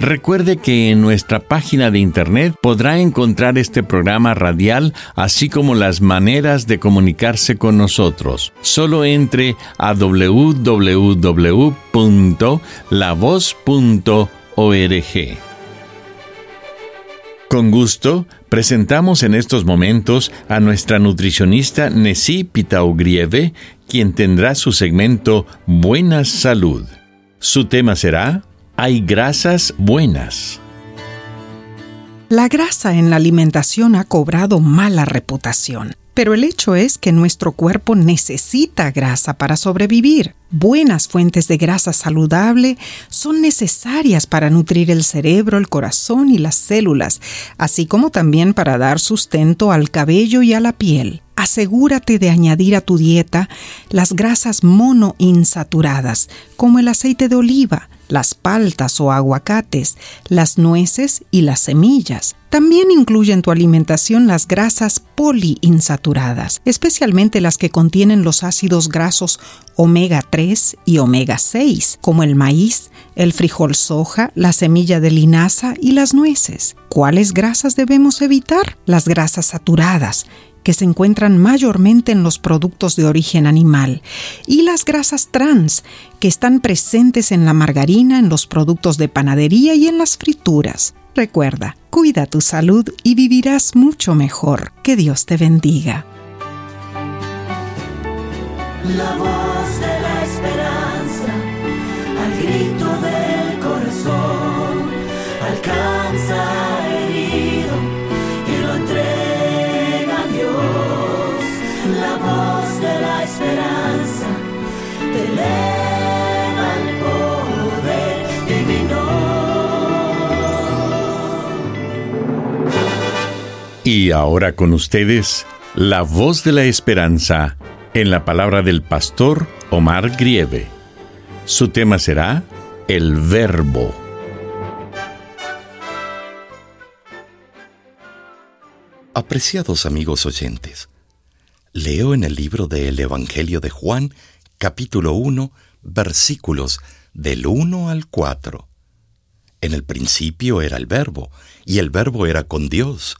Recuerde que en nuestra página de internet podrá encontrar este programa radial, así como las maneras de comunicarse con nosotros. Solo entre a www.lavoz.org. Con gusto, presentamos en estos momentos a nuestra nutricionista Nessie Pitaugrieve, quien tendrá su segmento Buena Salud. Su tema será hay grasas buenas. La grasa en la alimentación ha cobrado mala reputación, pero el hecho es que nuestro cuerpo necesita grasa para sobrevivir. Buenas fuentes de grasa saludable son necesarias para nutrir el cerebro, el corazón y las células, así como también para dar sustento al cabello y a la piel asegúrate de añadir a tu dieta las grasas monoinsaturadas, como el aceite de oliva, las paltas o aguacates, las nueces y las semillas. También incluye en tu alimentación las grasas poliinsaturadas, especialmente las que contienen los ácidos grasos omega 3 y omega 6, como el maíz, el frijol soja, la semilla de linaza y las nueces. ¿Cuáles grasas debemos evitar? Las grasas saturadas, que se encuentran mayormente en los productos de origen animal, y las grasas trans, que están presentes en la margarina, en los productos de panadería y en las frituras. Recuerda, cuida tu salud y vivirás mucho mejor. Que Dios te bendiga. La voz de la esperanza, al grito del Y ahora con ustedes, la voz de la esperanza en la palabra del pastor Omar Grieve. Su tema será el verbo. Apreciados amigos oyentes, leo en el libro del Evangelio de Juan, capítulo 1, versículos del 1 al 4. En el principio era el verbo, y el verbo era con Dios,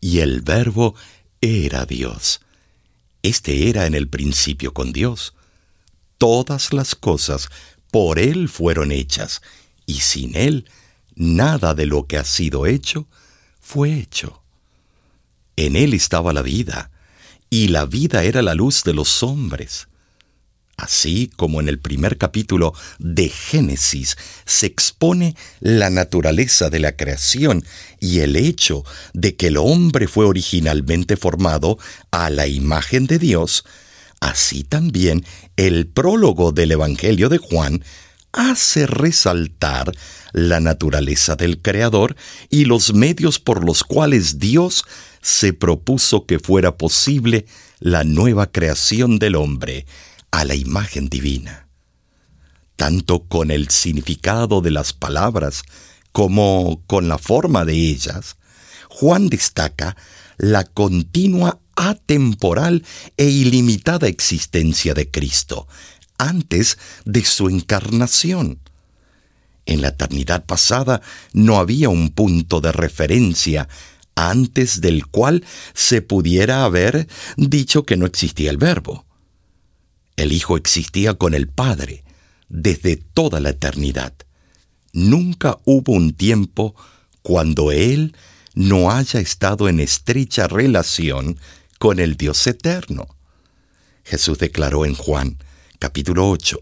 y el verbo era Dios. Este era en el principio con Dios. Todas las cosas por Él fueron hechas, y sin Él nada de lo que ha sido hecho fue hecho. En Él estaba la vida, y la vida era la luz de los hombres. Así como en el primer capítulo de Génesis se expone la naturaleza de la creación y el hecho de que el hombre fue originalmente formado a la imagen de Dios, así también el prólogo del Evangelio de Juan hace resaltar la naturaleza del Creador y los medios por los cuales Dios se propuso que fuera posible la nueva creación del hombre a la imagen divina. Tanto con el significado de las palabras como con la forma de ellas, Juan destaca la continua atemporal e ilimitada existencia de Cristo antes de su encarnación. En la eternidad pasada no había un punto de referencia antes del cual se pudiera haber dicho que no existía el verbo. El Hijo existía con el Padre desde toda la eternidad. Nunca hubo un tiempo cuando Él no haya estado en estrecha relación con el Dios eterno. Jesús declaró en Juan, capítulo 8,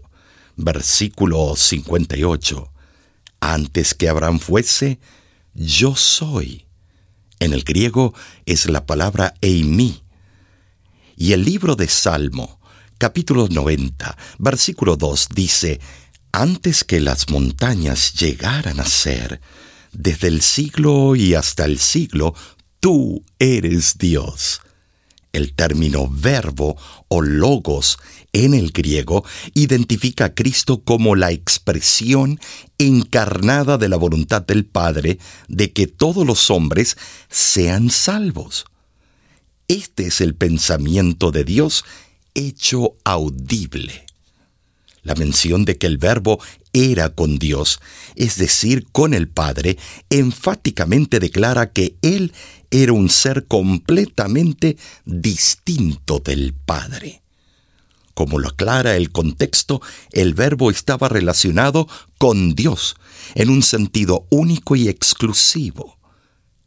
versículo 58, Antes que Abraham fuese, yo soy. En el griego es la palabra eimi. Y el libro de Salmo, capítulo 90, versículo 2 dice, Antes que las montañas llegaran a ser, desde el siglo y hasta el siglo, tú eres Dios. El término verbo o logos en el griego identifica a Cristo como la expresión encarnada de la voluntad del Padre de que todos los hombres sean salvos. Este es el pensamiento de Dios hecho audible. La mención de que el verbo era con Dios, es decir, con el Padre, enfáticamente declara que Él era un ser completamente distinto del Padre. Como lo aclara el contexto, el verbo estaba relacionado con Dios en un sentido único y exclusivo.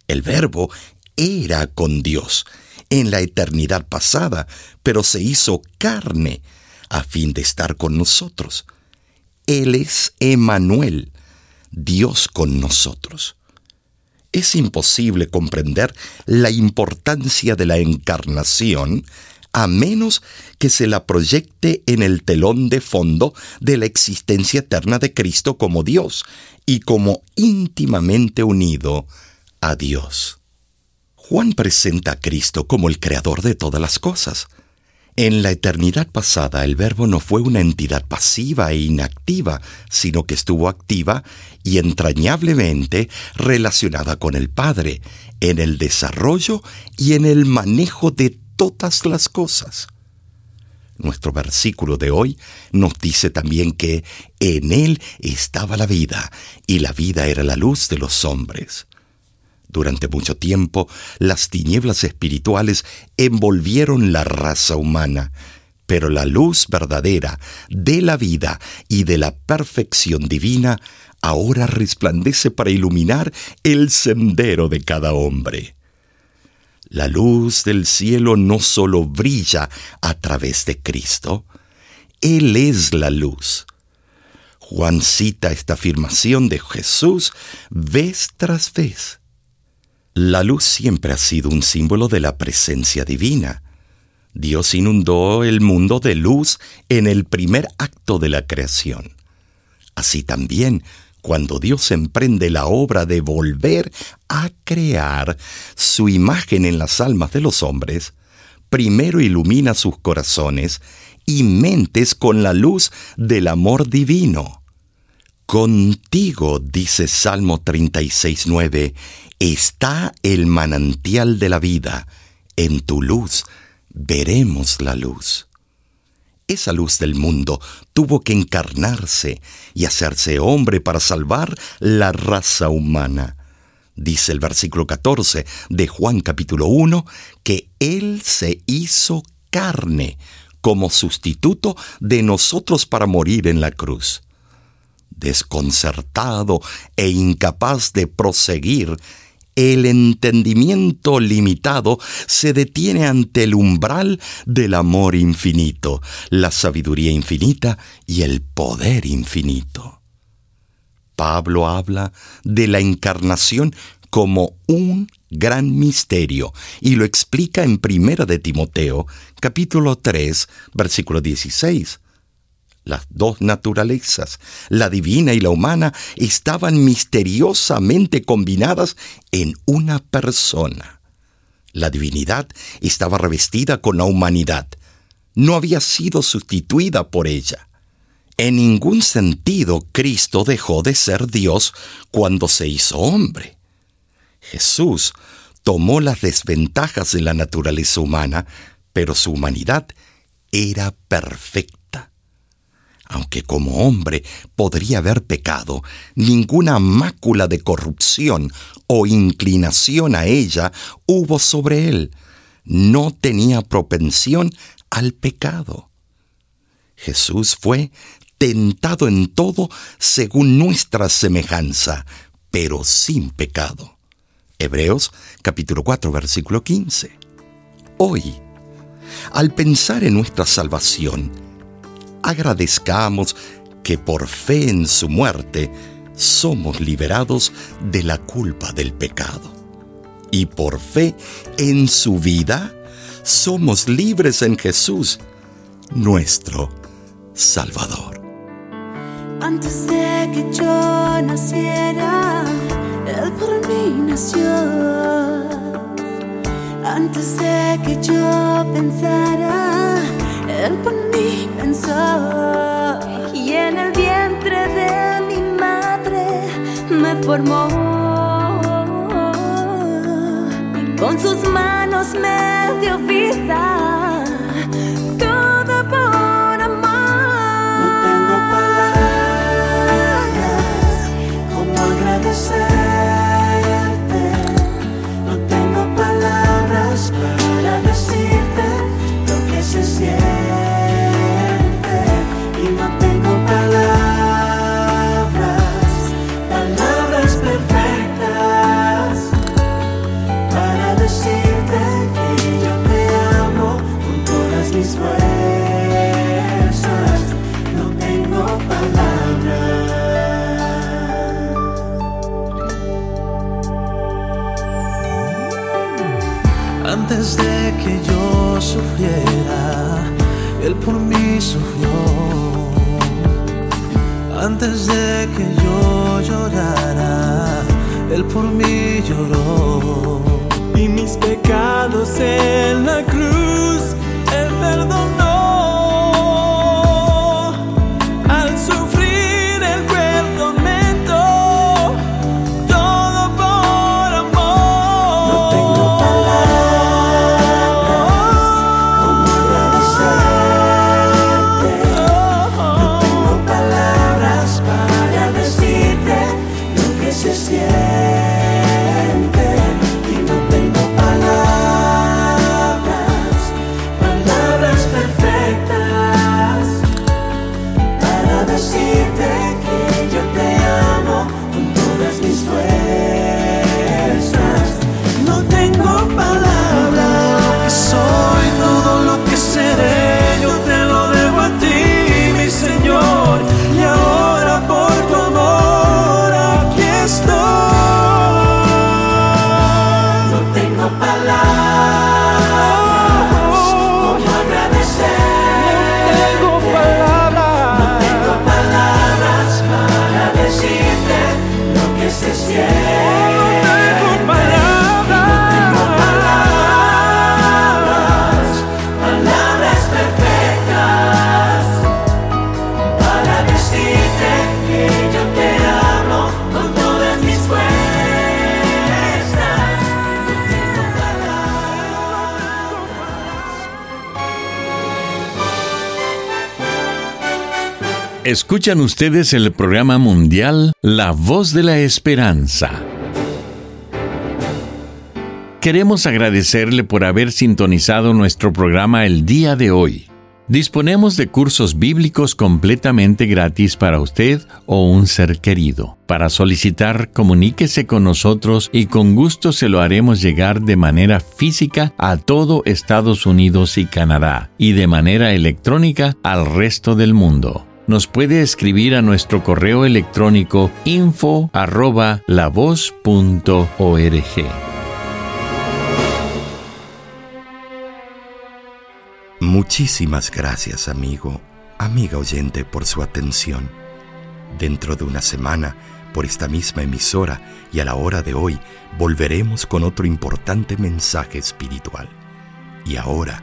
El verbo era con Dios en la eternidad pasada, pero se hizo carne a fin de estar con nosotros. Él es Emanuel, Dios con nosotros. Es imposible comprender la importancia de la encarnación a menos que se la proyecte en el telón de fondo de la existencia eterna de Cristo como Dios y como íntimamente unido a Dios. Juan presenta a Cristo como el creador de todas las cosas. En la eternidad pasada el Verbo no fue una entidad pasiva e inactiva, sino que estuvo activa y entrañablemente relacionada con el Padre, en el desarrollo y en el manejo de todas las cosas. Nuestro versículo de hoy nos dice también que en Él estaba la vida, y la vida era la luz de los hombres. Durante mucho tiempo, las tinieblas espirituales envolvieron la raza humana, pero la luz verdadera de la vida y de la perfección divina ahora resplandece para iluminar el sendero de cada hombre. La luz del cielo no solo brilla a través de Cristo, Él es la luz. Juan cita esta afirmación de Jesús vez tras vez. La luz siempre ha sido un símbolo de la presencia divina. Dios inundó el mundo de luz en el primer acto de la creación. Así también, cuando Dios emprende la obra de volver a crear su imagen en las almas de los hombres, primero ilumina sus corazones y mentes con la luz del amor divino. Contigo, dice Salmo 36.9, está el manantial de la vida. En tu luz veremos la luz. Esa luz del mundo tuvo que encarnarse y hacerse hombre para salvar la raza humana. Dice el versículo 14 de Juan capítulo 1 que Él se hizo carne como sustituto de nosotros para morir en la cruz. Desconcertado e incapaz de proseguir, el entendimiento limitado se detiene ante el umbral del amor infinito, la sabiduría infinita y el poder infinito. Pablo habla de la encarnación como un gran misterio y lo explica en Primera de Timoteo, capítulo 3, versículo 16. Las dos naturalezas, la divina y la humana, estaban misteriosamente combinadas en una persona. La divinidad estaba revestida con la humanidad. No había sido sustituida por ella. En ningún sentido Cristo dejó de ser Dios cuando se hizo hombre. Jesús tomó las desventajas de la naturaleza humana, pero su humanidad era perfecta aunque como hombre podría haber pecado, ninguna mácula de corrupción o inclinación a ella hubo sobre él. No tenía propensión al pecado. Jesús fue tentado en todo según nuestra semejanza, pero sin pecado. Hebreos capítulo 4 versículo 15. Hoy, Al pensar en nuestra salvación, agradezcamos que por fe en su muerte somos liberados de la culpa del pecado. Y por fe en su vida somos libres en Jesús, nuestro Salvador. Antes de que yo naciera, por mí nació. Antes de que yo pensara, Por mí pensó. Y en el vientre de mi madre me formó. Y con sus manos me dio vida. Él por mí lloró. Escuchan ustedes el programa mundial La Voz de la Esperanza. Queremos agradecerle por haber sintonizado nuestro programa el día de hoy. Disponemos de cursos bíblicos completamente gratis para usted o un ser querido. Para solicitar, comuníquese con nosotros y con gusto se lo haremos llegar de manera física a todo Estados Unidos y Canadá y de manera electrónica al resto del mundo nos puede escribir a nuestro correo electrónico info arroba. Muchísimas gracias, amigo, amiga oyente, por su atención. Dentro de una semana, por esta misma emisora y a la hora de hoy, volveremos con otro importante mensaje espiritual. Y ahora,